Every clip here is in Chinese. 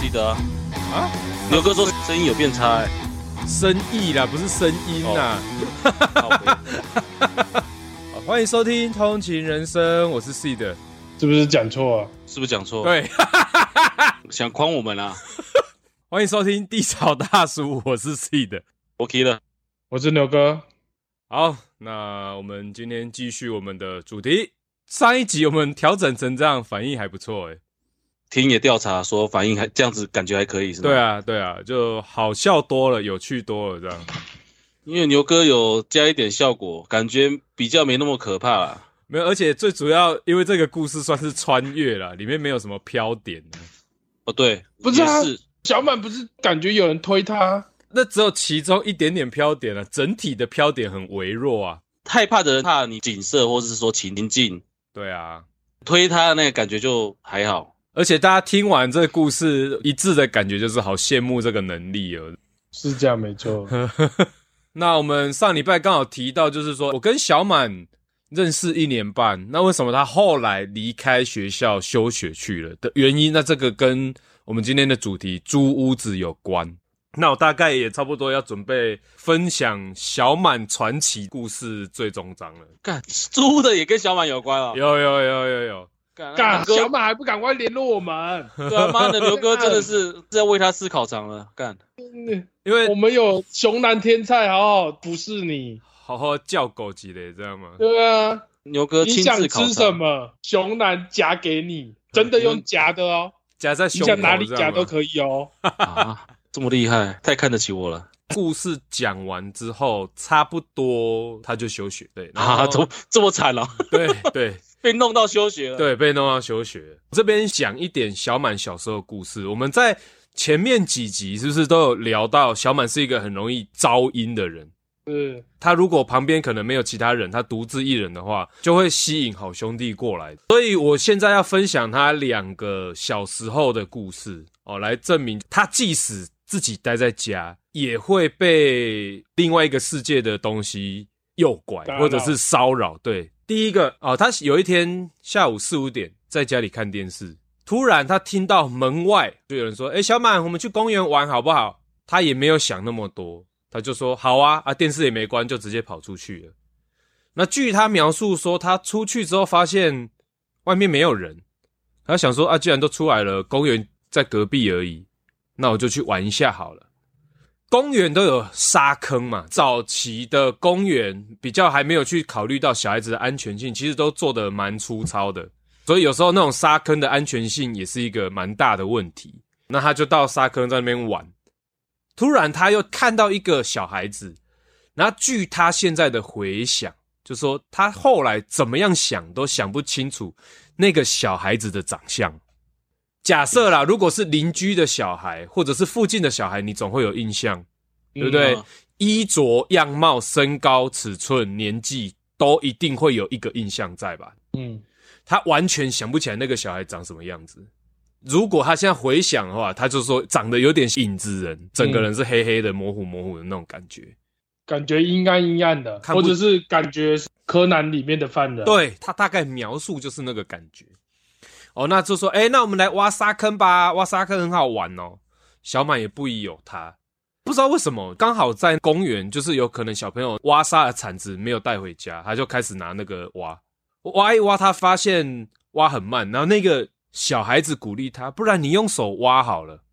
记得啊，啊，牛哥说声音有变差，欸，声意啦，不是声音呐。好，欢迎收听《通勤人生》，我是 Seed，是不是讲错啊？是不是讲错？对，想诓我们啊？欢迎收听《地草大叔》，我是 Seed，我 k 了，我是牛哥。好，那我们今天继续我们的主题。上一集我们调整成这样，反应还不错诶。听也调查说反应还这样子，感觉还可以是吗？对啊，对啊，就好笑多了，有趣多了这样。因为牛哥有加一点效果，感觉比较没那么可怕啦。没有，而且最主要，因为这个故事算是穿越了，里面没有什么飘点。哦，对，不是啊，是小满不是感觉有人推他，那只有其中一点点飘点了，整体的飘点很微弱啊。害怕的人怕你景色，或者是说情境。对啊，推他的那个感觉就还好。而且大家听完这个故事，一致的感觉就是好羡慕这个能力哦。是这样没错。那我们上礼拜刚好提到，就是说我跟小满认识一年半，那为什么他后来离开学校休学去了的原因？那这个跟我们今天的主题租屋子有关。那我大概也差不多要准备分享小满传奇故事最终章了。干，租的也跟小满有关哦。有有有有有。干，小马还不赶快联络我们？对啊，妈的，牛哥真的是是在为他思考场了。干，因为我们有熊男天菜，好好服侍你，好好叫狗几嘞，知道吗？对啊，牛哥亲自考。你想吃什么？熊男夹给你，真的用夹的哦，夹在你想哪里夹都可以哦。啊，这么厉害，太看得起我了。故事讲完之后，差不多他就休学，对啊，怎么这么惨了？对对。被弄到休学了，对，被弄到休学。这边讲一点小满小时候的故事。我们在前面几集是不是都有聊到，小满是一个很容易招阴的人？嗯，他如果旁边可能没有其他人，他独自一人的话，就会吸引好兄弟过来。所以我现在要分享他两个小时候的故事哦，来证明他即使自己待在家，也会被另外一个世界的东西诱拐或者是骚扰。对。第一个哦，他有一天下午四五点在家里看电视，突然他听到门外就有人说：“诶，小满，我们去公园玩好不好？”他也没有想那么多，他就说：“好啊！”啊，电视也没关，就直接跑出去了。那据他描述说，他出去之后发现外面没有人，他想说：“啊，既然都出来了，公园在隔壁而已，那我就去玩一下好了。”公园都有沙坑嘛，早期的公园比较还没有去考虑到小孩子的安全性，其实都做的蛮粗糙的，所以有时候那种沙坑的安全性也是一个蛮大的问题。那他就到沙坑在那边玩，突然他又看到一个小孩子，然后据他现在的回想，就说他后来怎么样想都想不清楚那个小孩子的长相。假设啦，如果是邻居的小孩，或者是附近的小孩，你总会有印象，对不对？嗯啊、衣着、样貌、身高、尺寸、年纪，都一定会有一个印象在吧？嗯，他完全想不起来那个小孩长什么样子。如果他现在回想的话，他就说长得有点影子人，整个人是黑黑的、模糊模糊的那种感觉，感觉阴暗阴暗的，或者是感觉柯南里面的犯人。对，他大概描述就是那个感觉。哦，那就说，哎，那我们来挖沙坑吧，挖沙坑很好玩哦。小满也不疑有他，不知道为什么，刚好在公园，就是有可能小朋友挖沙的铲子没有带回家，他就开始拿那个挖，挖一挖，他发现挖很慢，然后那个小孩子鼓励他，不然你用手挖好了。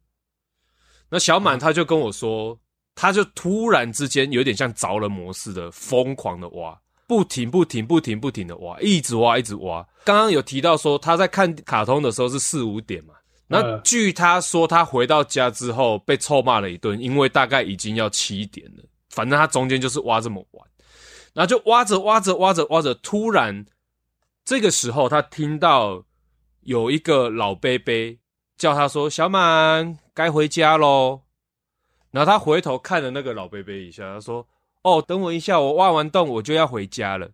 那小满他就跟我说，他就突然之间有点像着了魔似的，疯狂的挖。不停不停不停不停的挖，一直挖一直挖。刚刚有提到说他在看卡通的时候是四五点嘛，那据他说他回到家之后被臭骂了一顿，因为大概已经要七点了。反正他中间就是挖这么晚，然后就挖着挖着挖着挖着，突然这个时候他听到有一个老伯伯叫他说：“小满该回家喽。”然后他回头看了那个老伯伯一下，他说。哦，等我一下，我挖完洞我就要回家了。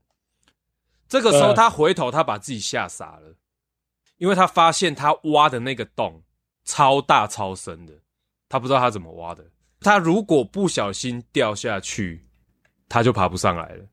这个时候他回头，他把自己吓傻了，因为他发现他挖的那个洞超大超深的，他不知道他怎么挖的。他如果不小心掉下去，他就爬不上来了。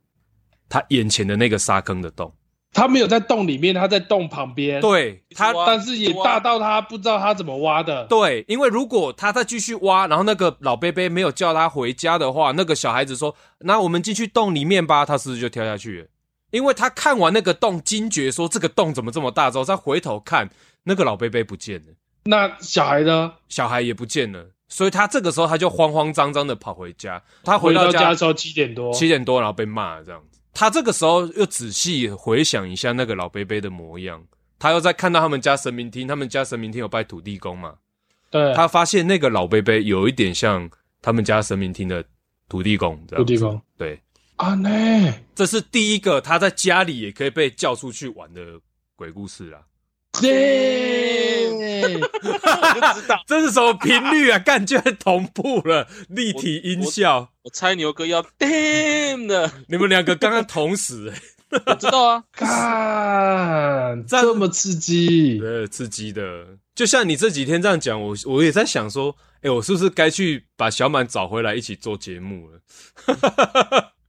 他眼前的那个沙坑的洞，他没有在洞里面，他在洞旁边。对他，但是也大到他不知道他怎么挖的。对，因为如果他再继续挖，然后那个老伯伯没有叫他回家的话，那个小孩子说：“那我们进去洞里面吧。”他是不是就跳下去了？因为他看完那个洞，惊觉说：“这个洞怎么这么大？”之后再回头看，那个老伯伯不见了。那小孩呢？小孩也不见了。所以他这个时候他就慌慌张张的跑回家。他回到家，回到家的时候七点多，七点多，然后被骂了这样子。他这个时候又仔细回想一下那个老伯伯的模样，他又在看到他们家神明厅，他们家神明厅有拜土地公嘛？对。他发现那个老伯伯有一点像他们家神明厅的土地公。土地公。对。啊，那这是第一个他在家里也可以被叫出去玩的鬼故事啦。耶！我就知道 这是什么频率啊？感觉同步了，立体音效。我，猜牛哥要 damn 的，你们两个刚刚同时、欸，我知道啊，看这么刺激，对，刺激的。就像你这几天这样讲，我我也在想说，哎、欸，我是不是该去把小满找回来一起做节目了？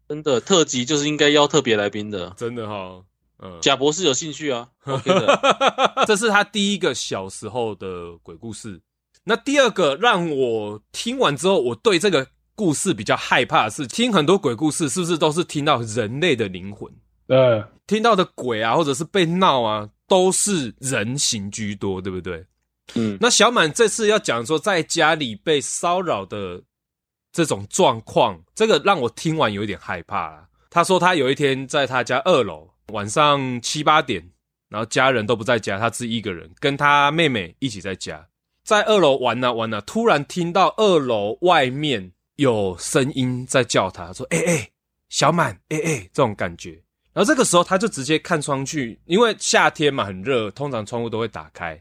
真的，特辑就是应该邀特别来宾的，真的哈。嗯，贾博士有兴趣啊？OK 的，这是他第一个小时候的鬼故事。那第二个让我听完之后，我对这个故事比较害怕的是，听很多鬼故事是不是都是听到人类的灵魂？呃，听到的鬼啊，或者是被闹啊，都是人形居多，对不对？嗯，那小满这次要讲说在家里被骚扰的这种状况，这个让我听完有一点害怕啦。他说他有一天在他家二楼。晚上七八点，然后家人都不在家，他自己一个人跟他妹妹一起在家，在二楼玩呢、啊、玩呢、啊，突然听到二楼外面有声音在叫他，说：“哎、欸、哎、欸，小满，哎、欸、哎、欸，这种感觉。”然后这个时候他就直接看窗去，因为夏天嘛很热，通常窗户都会打开，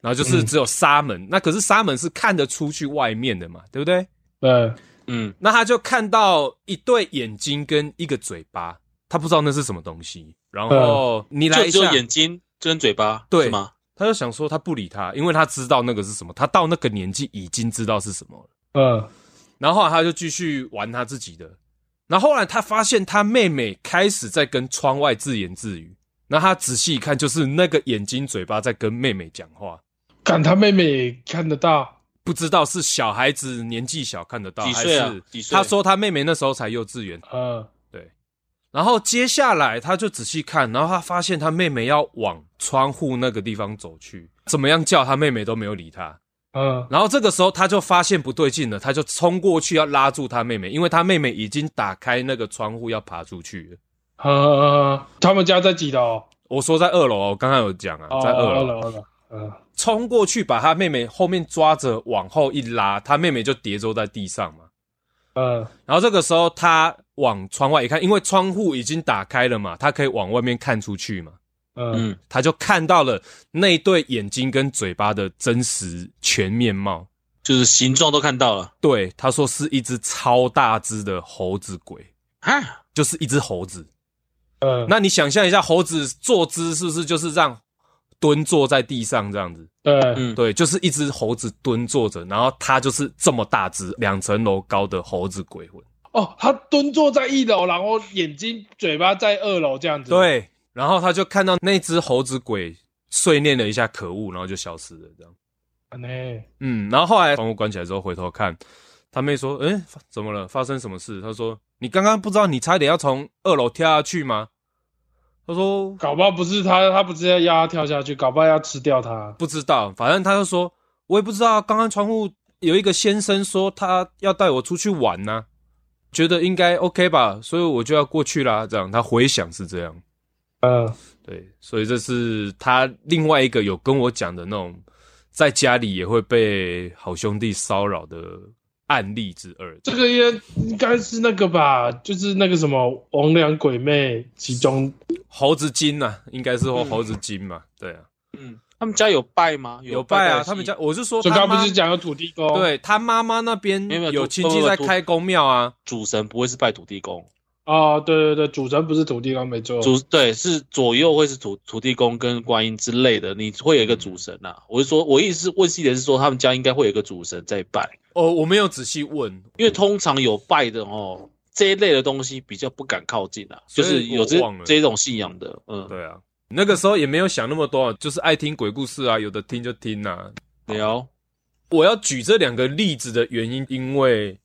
然后就是只有纱门，嗯、那可是纱门是看得出去外面的嘛，对不对？对，嗯，那他就看到一对眼睛跟一个嘴巴。他不知道那是什么东西，然后你来一下，就只有眼睛，这跟嘴巴，对吗？他就想说他不理他，因为他知道那个是什么，他到那个年纪已经知道是什么了。嗯，然后后来他就继续玩他自己的，然后后来他发现他妹妹开始在跟窗外自言自语，然后他仔细一看，就是那个眼睛嘴巴在跟妹妹讲话。看他妹妹看得到，不知道是小孩子年纪小看得到，几岁啊？还是几岁？他说他妹妹那时候才幼稚园。嗯。对然后接下来他就仔细看，然后他发现他妹妹要往窗户那个地方走去，怎么样叫他妹妹都没有理他。嗯，然后这个时候他就发现不对劲了，他就冲过去要拉住他妹妹，因为他妹妹已经打开那个窗户要爬出去了。呃，他们家在几楼？我说在二楼，我刚刚有讲啊，哦、在二楼。二楼，二楼。嗯，冲过去把他妹妹后面抓着往后一拉，他妹妹就跌坐在地上嘛。嗯，然后这个时候他往窗外一看，因为窗户已经打开了嘛，他可以往外面看出去嘛。嗯，他就看到了那对眼睛跟嘴巴的真实全面貌，就是形状都看到了。对，他说是一只超大只的猴子鬼，啊，就是一只猴子。嗯，那你想象一下，猴子坐姿是不是就是这样？蹲坐在地上这样子，对，嗯，对，就是一只猴子蹲坐着，然后它就是这么大只，两层楼高的猴子鬼魂。哦，他蹲坐在一楼，然后眼睛、嘴巴在二楼这样子。对，然后他就看到那只猴子鬼碎念了一下“可恶”，然后就消失了，这样。嗯，然后后来窗户关起来之后，回头看，他妹说：“诶，怎么了？发生什么事？”他说：“你刚刚不知道你差点要从二楼跳下去吗？”他说：“搞不好不是他，他不是要压他跳下去，搞不好要吃掉他。不知道，反正他就说，我也不知道。刚刚窗户有一个先生说他要带我出去玩呢、啊，觉得应该 OK 吧，所以我就要过去啦。这样，他回想是这样。嗯，对，所以这是他另外一个有跟我讲的那种，在家里也会被好兄弟骚扰的。”案例之二，这个也应该是那个吧，就是那个什么王良鬼魅其中。猴子精呐、啊，应该是说猴子精嘛，嗯、对啊，嗯，他们家有拜吗？有拜啊，他们家我是说，刚刚不是讲有土地公，对他妈妈那边有亲戚在开公庙啊，主神不会是拜土地公。哦，对对对，主神不是土地公，没错。主对是左右会是土土地公跟观音之类的，你会有一个主神呐、啊。我是说，我意思是问细点是说，他们家应该会有一个主神在拜。哦，我没有仔细问，因为通常有拜的哦，这一类的东西比较不敢靠近啊，就是有这这种信仰的，嗯，对啊，那个时候也没有想那么多，就是爱听鬼故事啊，有的听就听呐、啊。聊，我要举这两个例子的原因，因为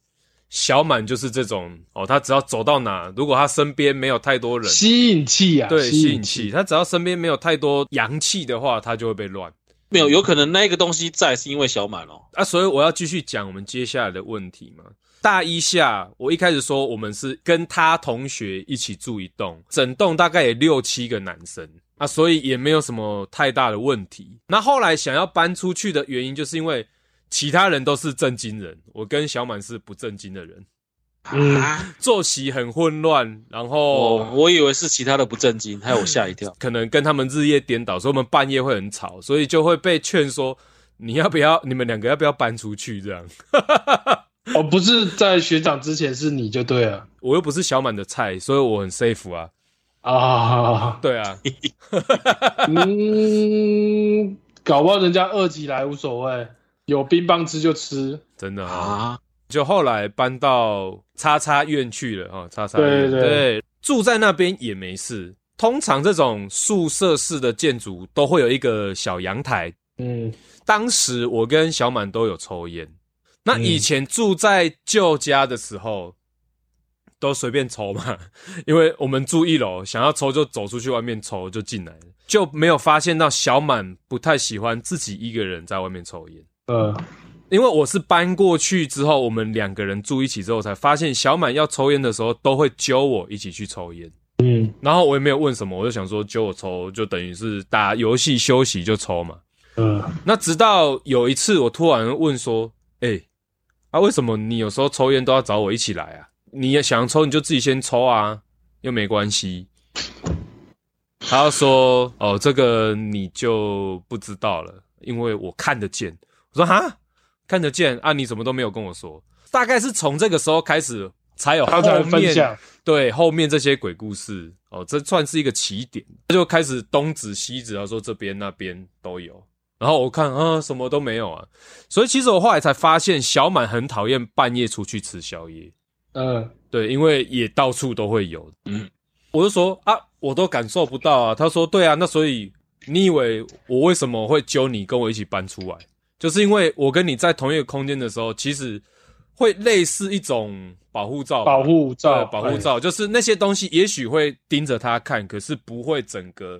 小满就是这种哦，他只要走到哪，如果他身边没有太多人，吸引器啊，对，吸引器，他只要身边没有太多阳气的话，他就会被乱。没有，有可能那个东西在是因为小满哦。啊，所以我要继续讲我们接下来的问题嘛。大一下，我一开始说我们是跟他同学一起住一栋，整栋大概有六七个男生啊，所以也没有什么太大的问题。那后来想要搬出去的原因，就是因为其他人都是正经人，我跟小满是不正经的人。嗯，作息很混乱，然后我我以为是其他的不正经，害我吓一跳。可能跟他们日夜颠倒，所以我们半夜会很吵，所以就会被劝说，你要不要，你们两个要不要搬出去这样？哦，不是在学长之前是你就对了，我又不是小满的菜，所以我很 safe 啊。啊，对啊，嗯，搞不好人家饿起来无所谓，有冰棒吃就吃，真的啊。就后来搬到叉叉院去了啊，叉叉院，对对对，住在那边也没事。通常这种宿舍式的建筑都会有一个小阳台。嗯，当时我跟小满都有抽烟。那以前住在旧家的时候，都随便抽嘛，因为我们住一楼，想要抽就走出去外面抽就进来了，就没有发现到小满不太喜欢自己一个人在外面抽烟。呃。因为我是搬过去之后，我们两个人住一起之后，才发现小满要抽烟的时候，都会揪我一起去抽烟。嗯，然后我也没有问什么，我就想说揪我抽，就等于是打游戏休息就抽嘛。嗯，那直到有一次，我突然问说：“哎、欸，啊，为什么你有时候抽烟都要找我一起来啊？你也想抽，你就自己先抽啊，又没关系。”他说：“哦，这个你就不知道了，因为我看得见。”我说：“哈？”看得见啊？你怎么都没有跟我说？大概是从这个时候开始才有后面对后面这些鬼故事哦，这算是一个起点。他就开始东指西指，他说这边那边都有。然后我看啊，什么都没有啊。所以其实我后来才发现，小满很讨厌半夜出去吃宵夜。嗯，对，因为也到处都会有。嗯，我就说啊，我都感受不到啊。他说对啊，那所以你以为我为什么会揪你跟我一起搬出来？就是因为我跟你在同一个空间的时候，其实会类似一种保护罩，保护罩，保护罩，就是那些东西也许会盯着他看，可是不会整个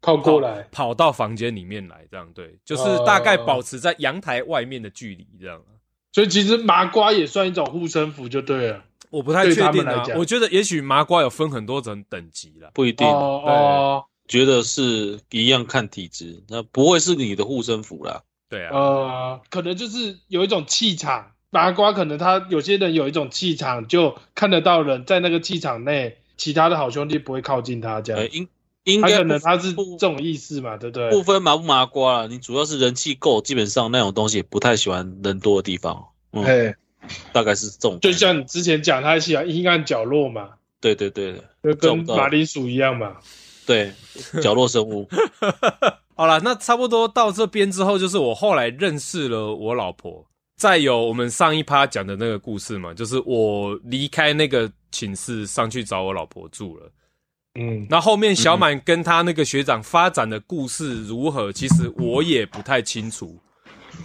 靠过来跑到房间里面来，这样对，就是大概保持在阳台外面的距离这样。所以其实麻瓜也算一种护身符就对了，我不太确定啊，我觉得也许麻瓜有分很多种等级啦，不一定哦，觉得是一样看体质，那不会是你的护身符啦。对啊，呃，可能就是有一种气场，麻瓜可能他有些人有一种气场，就看得到人在那个气场内，其他的好兄弟不会靠近他这样。应应该可能他是这种意思嘛，对不对？不分麻不麻瓜，你主要是人气够，基本上那种东西也不太喜欢人多的地方。嗯，嘿大概是这种。就像你之前讲，他喜欢阴暗角落嘛。对对对的，就跟马铃薯一样嘛。对，角落生物。好了，那差不多到这边之后，就是我后来认识了我老婆，再有我们上一趴讲的那个故事嘛，就是我离开那个寝室上去找我老婆住了。嗯，那后面小满跟他那个学长发展的故事如何，其实我也不太清楚。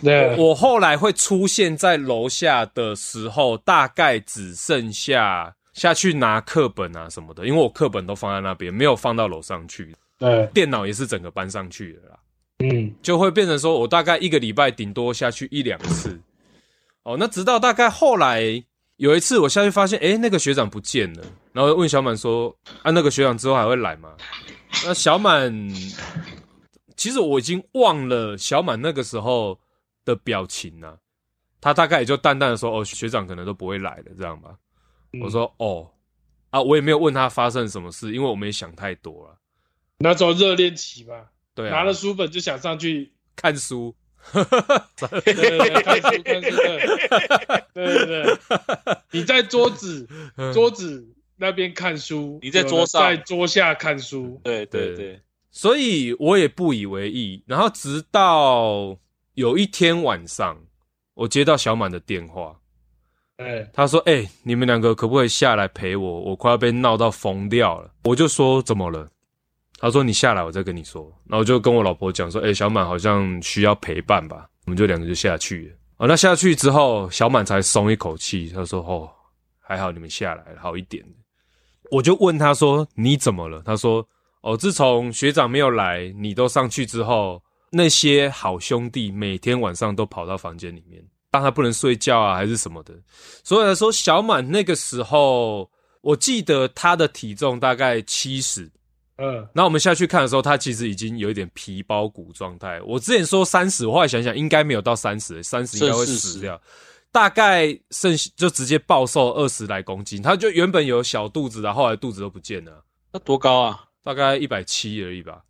对，我后来会出现在楼下的时候，大概只剩下下去拿课本啊什么的，因为我课本都放在那边，没有放到楼上去。对，电脑也是整个搬上去的啦，嗯，就会变成说我大概一个礼拜顶多下去一两次，哦，那直到大概后来有一次我下去发现，诶，那个学长不见了，然后问小满说，啊，那个学长之后还会来吗？那小满，其实我已经忘了小满那个时候的表情了，他大概也就淡淡的说，哦，学长可能都不会来了，这样吧。我说，哦，啊，我也没有问他发生什么事，因为我没想太多了。那时候热恋期嘛，对、啊，拿了书本就想上去看书，对对对，看书看书，对对对，你在桌子桌子那边看书，你在桌上。在桌下看书，对对对，对，所以我也不以为意。然后直到有一天晚上，我接到小满的电话，哎，他说：“哎、欸，你们两个可不可以下来陪我？我快要被闹到疯掉了。”我就说：“怎么了？”他说：“你下来，我再跟你说。”然后就跟我老婆讲说：“哎、小满好像需要陪伴吧？”我们就两个就下去了。哦，那下去之后，小满才松一口气。他说：“哦，还好你们下来了，好一点。”我就问他说：“你怎么了？”他说：“哦，自从学长没有来，你都上去之后，那些好兄弟每天晚上都跑到房间里面，当他不能睡觉啊，还是什么的。所以来说，小满那个时候，我记得他的体重大概七十。嗯，那我们下去看的时候，他其实已经有一点皮包骨状态。我之前说三十，我后来想想，应该没有到三十，三十应该会死掉。大概剩就直接暴瘦二十来公斤，他就原本有小肚子的，后来肚子都不见了。那多高啊？大概一百七而已吧。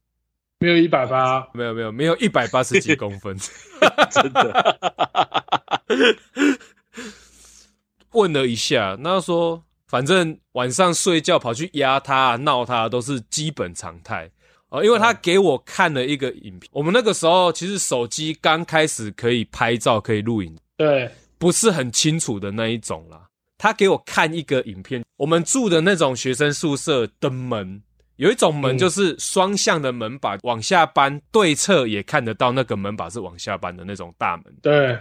没有一百八，没有没有没有一百八十几公分，真的。问了一下，那说反正晚上睡觉跑去压他闹他都是基本常态哦，因为他给我看了一个影片。我们那个时候其实手机刚开始可以拍照可以录影，对。不是很清楚的那一种啦。他给我看一个影片，我们住的那种学生宿舍的门，有一种门就是双向的门把，往下扳，对侧也看得到那个门把是往下扳的那种大门。对，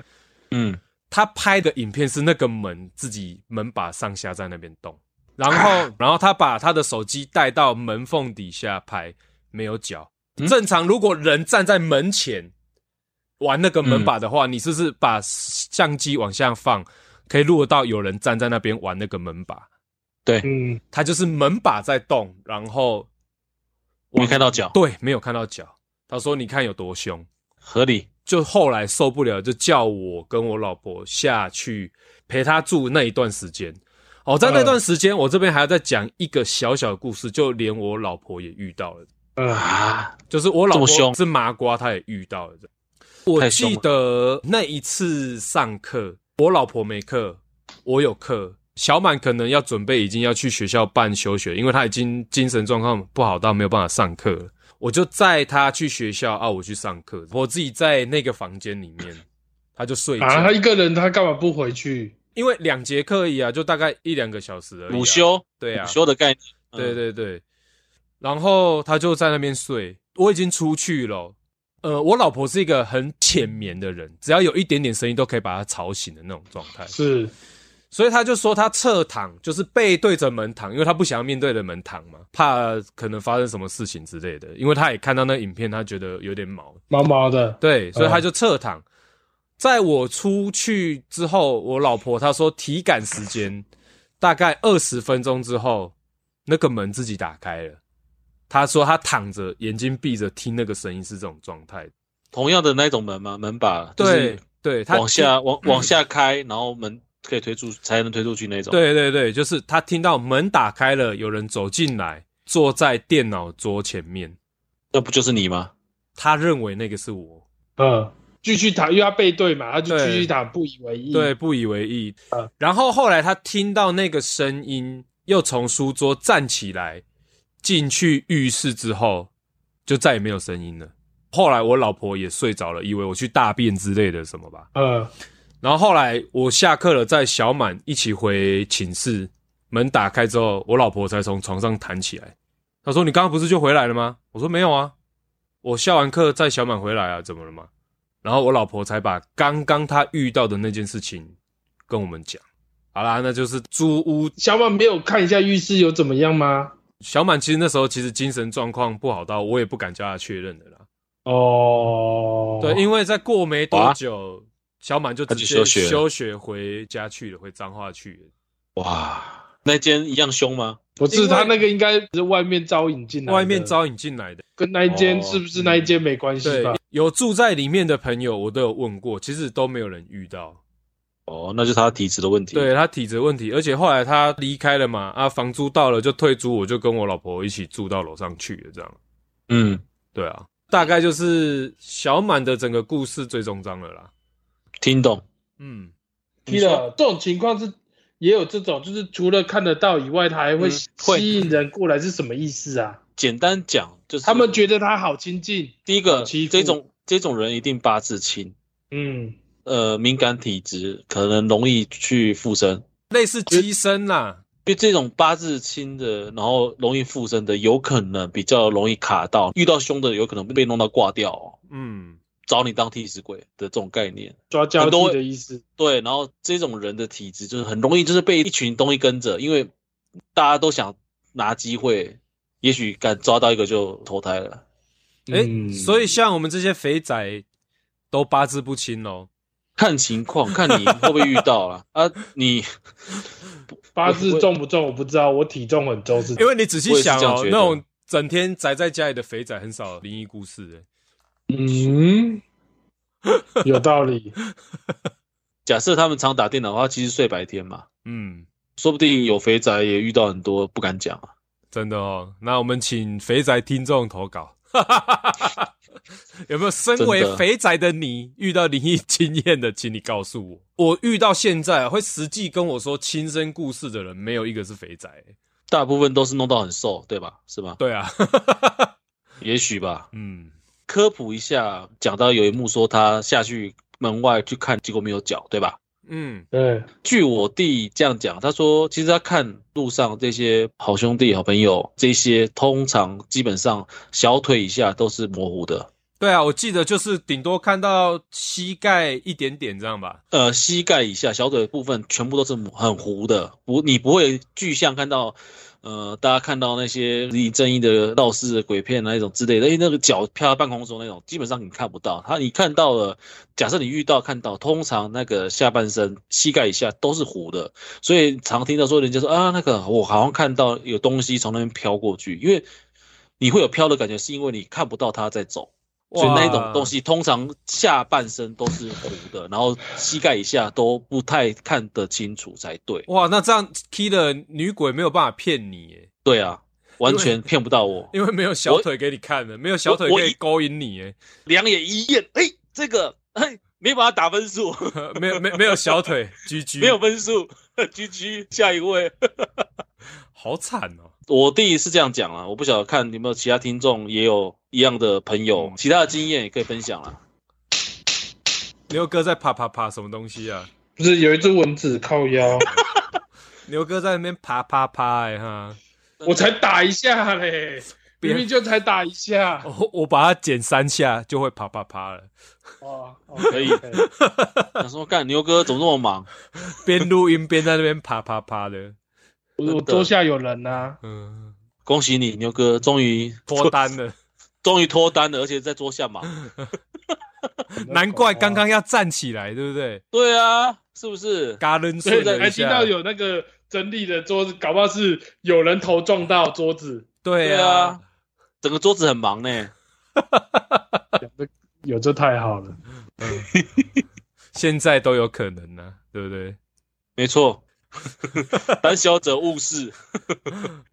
嗯，他拍的影片是那个门自己门把上下在那边动，然后，然后他把他的手机带到门缝底下拍，没有脚。正常如果人站在门前。玩那个门把的话，嗯、你是不是把相机往下放，可以录得到有人站在那边玩那个门把？对，嗯，他就是门把在动，然后没看到脚，对，没有看到脚。他说：“你看有多凶，合理。”就后来受不了，就叫我跟我老婆下去陪他住那一段时间。哦，在那段时间，呃、我这边还要再讲一个小小的故事，就连我老婆也遇到了啊，就是我老婆是麻瓜，她也遇到了。我记得那一次上课，我老婆没课，我有课。小满可能要准备，已经要去学校办休学，因为他已经精神状况不好到没有办法上课了。我就载他去学校啊，我去上课，我自己在那个房间里面，他就睡觉。啊，他一个人，他干嘛不回去？因为两节课而已啊，就大概一两个小时而已啊。午休，对啊，午休的概念。对对对，然后他就在那边睡，我已经出去了。呃，我老婆是一个很浅眠的人，只要有一点点声音都可以把她吵醒的那种状态。是，所以他就说他侧躺，就是背对着门躺，因为他不想要面对着门躺嘛，怕可能发生什么事情之类的。因为他也看到那影片，他觉得有点毛毛毛的。对，所以他就侧躺。嗯、在我出去之后，我老婆她说体感时间大概二十分钟之后，那个门自己打开了。他说他躺着，眼睛闭着听那个声音是这种状态。同样的那种门吗？门把？对对，他往下往往下开，然后门可以推出，才能推出去那种。对对对，就是他听到门打开了，有人走进来，坐在电脑桌前面。那不就是你吗？他认为那个是我。嗯，继续躺，因为他背对嘛，他就继续躺，不以为意。对，不以为意。嗯，然后后来他听到那个声音，又从书桌站起来。进去浴室之后，就再也没有声音了。后来我老婆也睡着了，以为我去大便之类的什么吧。嗯。然后后来我下课了，载小满一起回寝室，门打开之后，我老婆才从床上弹起来。她说：“你刚刚不是就回来了吗？”我说：“没有啊，我下完课载小满回来啊，怎么了吗？”然后我老婆才把刚刚她遇到的那件事情跟我们讲。好啦，那就是租屋。小满没有看一下浴室有怎么样吗？小满其实那时候其实精神状况不好到我也不敢叫他确认的啦。哦，对，因为在过没多久，哇小满就直接休学休学回家去了，回彰化去了。哇，那间一样凶吗？不是，他那个应该是外面招引进来的，外面招引进来的，跟那一间是不是那一间没关系吧？哦嗯？有住在里面的朋友，我都有问过，其实都没有人遇到。哦，那就是他体质的问题。对，他体质问题，而且后来他离开了嘛，啊，房租到了就退租，我就跟我老婆一起住到楼上去了，这样。嗯，对啊，大概就是小满的整个故事最终章了啦。听懂？嗯，听了。这种情况是也有这种，就是除了看得到以外，他还会吸引人过来，是什么意思啊？嗯、简单讲就是他们觉得他好亲近。第一个，这种这种人一定八字轻。嗯。呃敏感体质，可能容易去附身，类似机身呐。因为这种八字轻的，然后容易附身的，有可能比较容易卡到，遇到凶的有可能被弄到挂掉哦。嗯，找你当替死鬼的这种概念，抓交替的意思。对，然后这种人的体质就是很容易就是被一群东西跟着，因为大家都想拿机会，也许敢抓到一个就投胎了。哎、欸，所以像我们这些肥仔都八字不清哦。看情况，看你会不会遇到啊？啊，你 八字重不重我不知道，我体重很重，是因为你仔细想哦，那种整天宅在家里的肥仔很少灵异故事诶。嗯，有道理。假设他们常打电脑的话，其实睡白天嘛。嗯，说不定有肥宅也遇到很多不敢讲啊。真的哦，那我们请肥宅听众投稿。有没有身为肥宅的你遇到灵异经验的，请你告诉我。我遇到现在会实际跟我说亲身故事的人，没有一个是肥宅，大部分都是弄到很瘦，对吧？是吧？对啊，也许吧。嗯，科普一下，讲到有一幕说他下去门外去看，结果没有脚，对吧？嗯，对。据我弟这样讲，他说其实他看路上这些好兄弟、好朋友，这些通常基本上小腿以下都是模糊的。对啊，我记得就是顶多看到膝盖一点点这样吧。呃，膝盖以下小腿的部分全部都是很糊的，不，你不会具象看到。呃，大家看到那些李正义的道士的鬼片那一种之类的，哎，那个脚飘在半空中那种，基本上你看不到。他你看到了，假设你遇到看到，通常那个下半身膝盖以下都是糊的，所以常听到说人家说啊，那个我好像看到有东西从那边飘过去，因为你会有飘的感觉，是因为你看不到他在走。所以那一种东西通常下半身都是糊的，然后膝盖以下都不太看得清楚才对。哇，那这样 Key 的女鬼没有办法骗你耶？对啊，完全骗不到我，因为，没有小腿给你看的，没有小腿可以勾引你耶。两眼一验，哎、欸，这个哎，没办法打分数，没有没没有小腿，GG，没有分数，GG，下一位，好惨哦。我弟是这样讲啊，我不晓得看有没有其他听众也有一样的朋友，其他的经验也可以分享啊。牛哥在爬爬爬什么东西啊？不是有一只蚊子靠腰。牛哥在那边爬爬爬哎哈，我才打一下嘞，明明就才打一下，我 我把它剪三下就会啪啪啪了。哇，可以。他说干牛哥怎么那么忙？边录音边在那边啪啪啪的。我桌下有人呐、啊，嗯，恭喜你牛哥，终于脱单了，终于脱单了，而且在桌下嘛，难怪刚刚要站起来，对不对？对啊，是不是？嘎楞顺还听到有那个整理的桌子，搞不好是有人头撞到桌子。对啊，对啊，整个桌子很忙呢。有这太好了，嗯，现在都有可能呢、啊，对不对？没错。胆小者误事。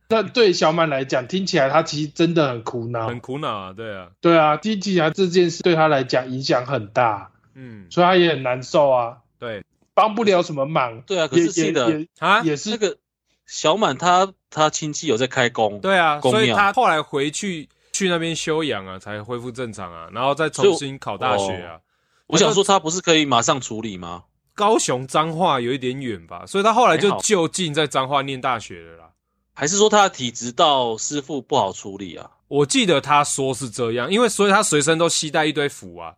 但对小满来讲，听起来他其实真的很苦恼，很苦恼啊，对啊，对啊，听起来这件事对他来讲影响很大，嗯，所以他也很难受啊，对，帮不了什么忙，对啊，可是记得啊，也是。那个小满他他亲戚有在开工，对啊，所以他后来回去去那边休养啊，才恢复正常啊，然后再重新考大学啊，我想说他不是可以马上处理吗？高雄彰化有一点远吧，所以他后来就就近在彰化念大学了啦。还是说他的体质到师傅不好处理啊？我记得他说是这样，因为所以他随身都携带一堆符啊。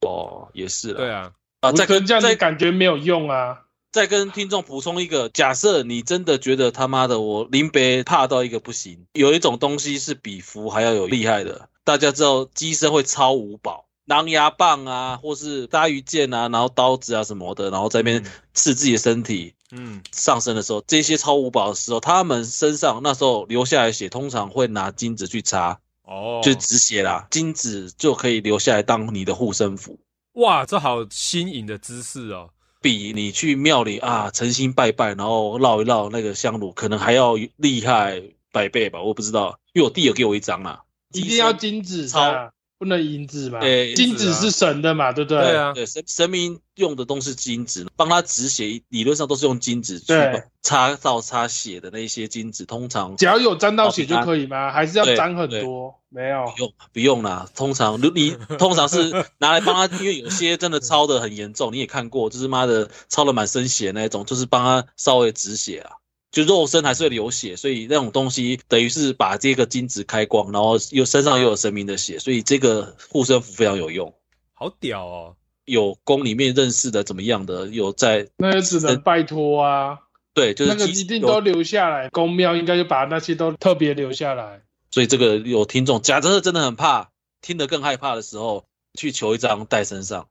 哦，也是了。对啊，啊，再跟这样感觉没有用啊。再跟听众补充一个，假设你真的觉得他妈的我林北怕到一个不行，有一种东西是比符还要有厉害的，大家知道乩身会超五宝。狼牙棒啊，或是鲨鱼剑啊，然后刀子啊什么的，然后在那边刺自己的身体。嗯，上身的时候，这些超五宝的时候，他们身上那时候流下来血，通常会拿金子去擦。哦，就止血啦，金子就可以留下来当你的护身符。哇，这好新颖的知识哦，比你去庙里啊诚心拜拜，然后绕一绕那个香炉，可能还要厉害百倍吧？我不知道，因为我弟有给我一张啊，一定要金子超。不能银子嘛？对，金子是神的嘛，对不对？对啊，对神神明用的都是金子，帮他止血，理论上都是用金子去擦到擦血的那些金子，通常只要有沾到血就可以吗？还是要沾很多？没有，不用不用啦。通常你 通常是拿来帮他，因为有些真的抄的很严重，你也看过，就是妈的抄的满身血那种，就是帮他稍微止血啊。就肉身还是会流血，所以那种东西等于是把这个金子开光，然后又身上又有神明的血，所以这个护身符非常有用。好屌哦！有宫里面认识的怎么样的，有在那也只能拜托啊。对，就是那个一定都留下来，宫庙应该就把那些都特别留下来。所以这个有听众假设真的很怕，听得更害怕的时候，去求一张带身上。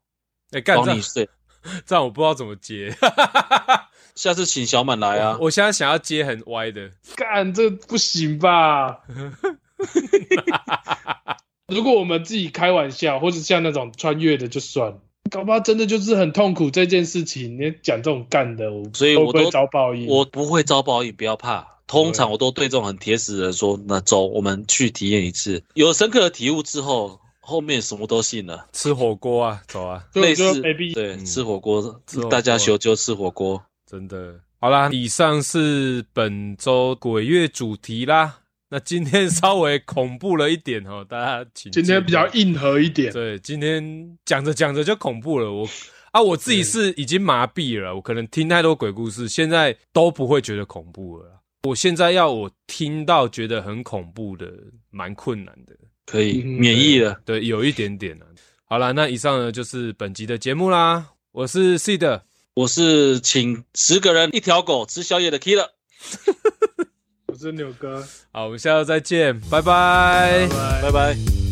哎、欸，干你睡，这样我不知道怎么接。下次请小满来啊！我现在想要接很歪的，干这不行吧？如果我们自己开玩笑，或者像那种穿越的就算，搞不好真的就是很痛苦这件事情。你讲这种干的，所以我都遭报应。我不会遭报应，不要怕。通常我都对这种很铁死的人说：“那走，我们去体验一次。有深刻的体悟之后，后面什么都信了。吃火锅啊，走啊，类似对、嗯、吃火锅，大家修就吃火锅。”真的好啦，以上是本周鬼月主题啦。那今天稍微恐怖了一点哦，大家请。今天比较硬核一点。对，今天讲着讲着就恐怖了。我啊，我自己是已经麻痹了，我可能听太多鬼故事，现在都不会觉得恐怖了。我现在要我听到觉得很恐怖的，蛮困难的。可以免疫了，对，有一点点了。好了，那以上呢就是本集的节目啦。我是 Seed。我是请十个人一条狗吃宵夜的 Killer，我是牛哥，好，我们下次再见，拜拜，拜拜。拜拜。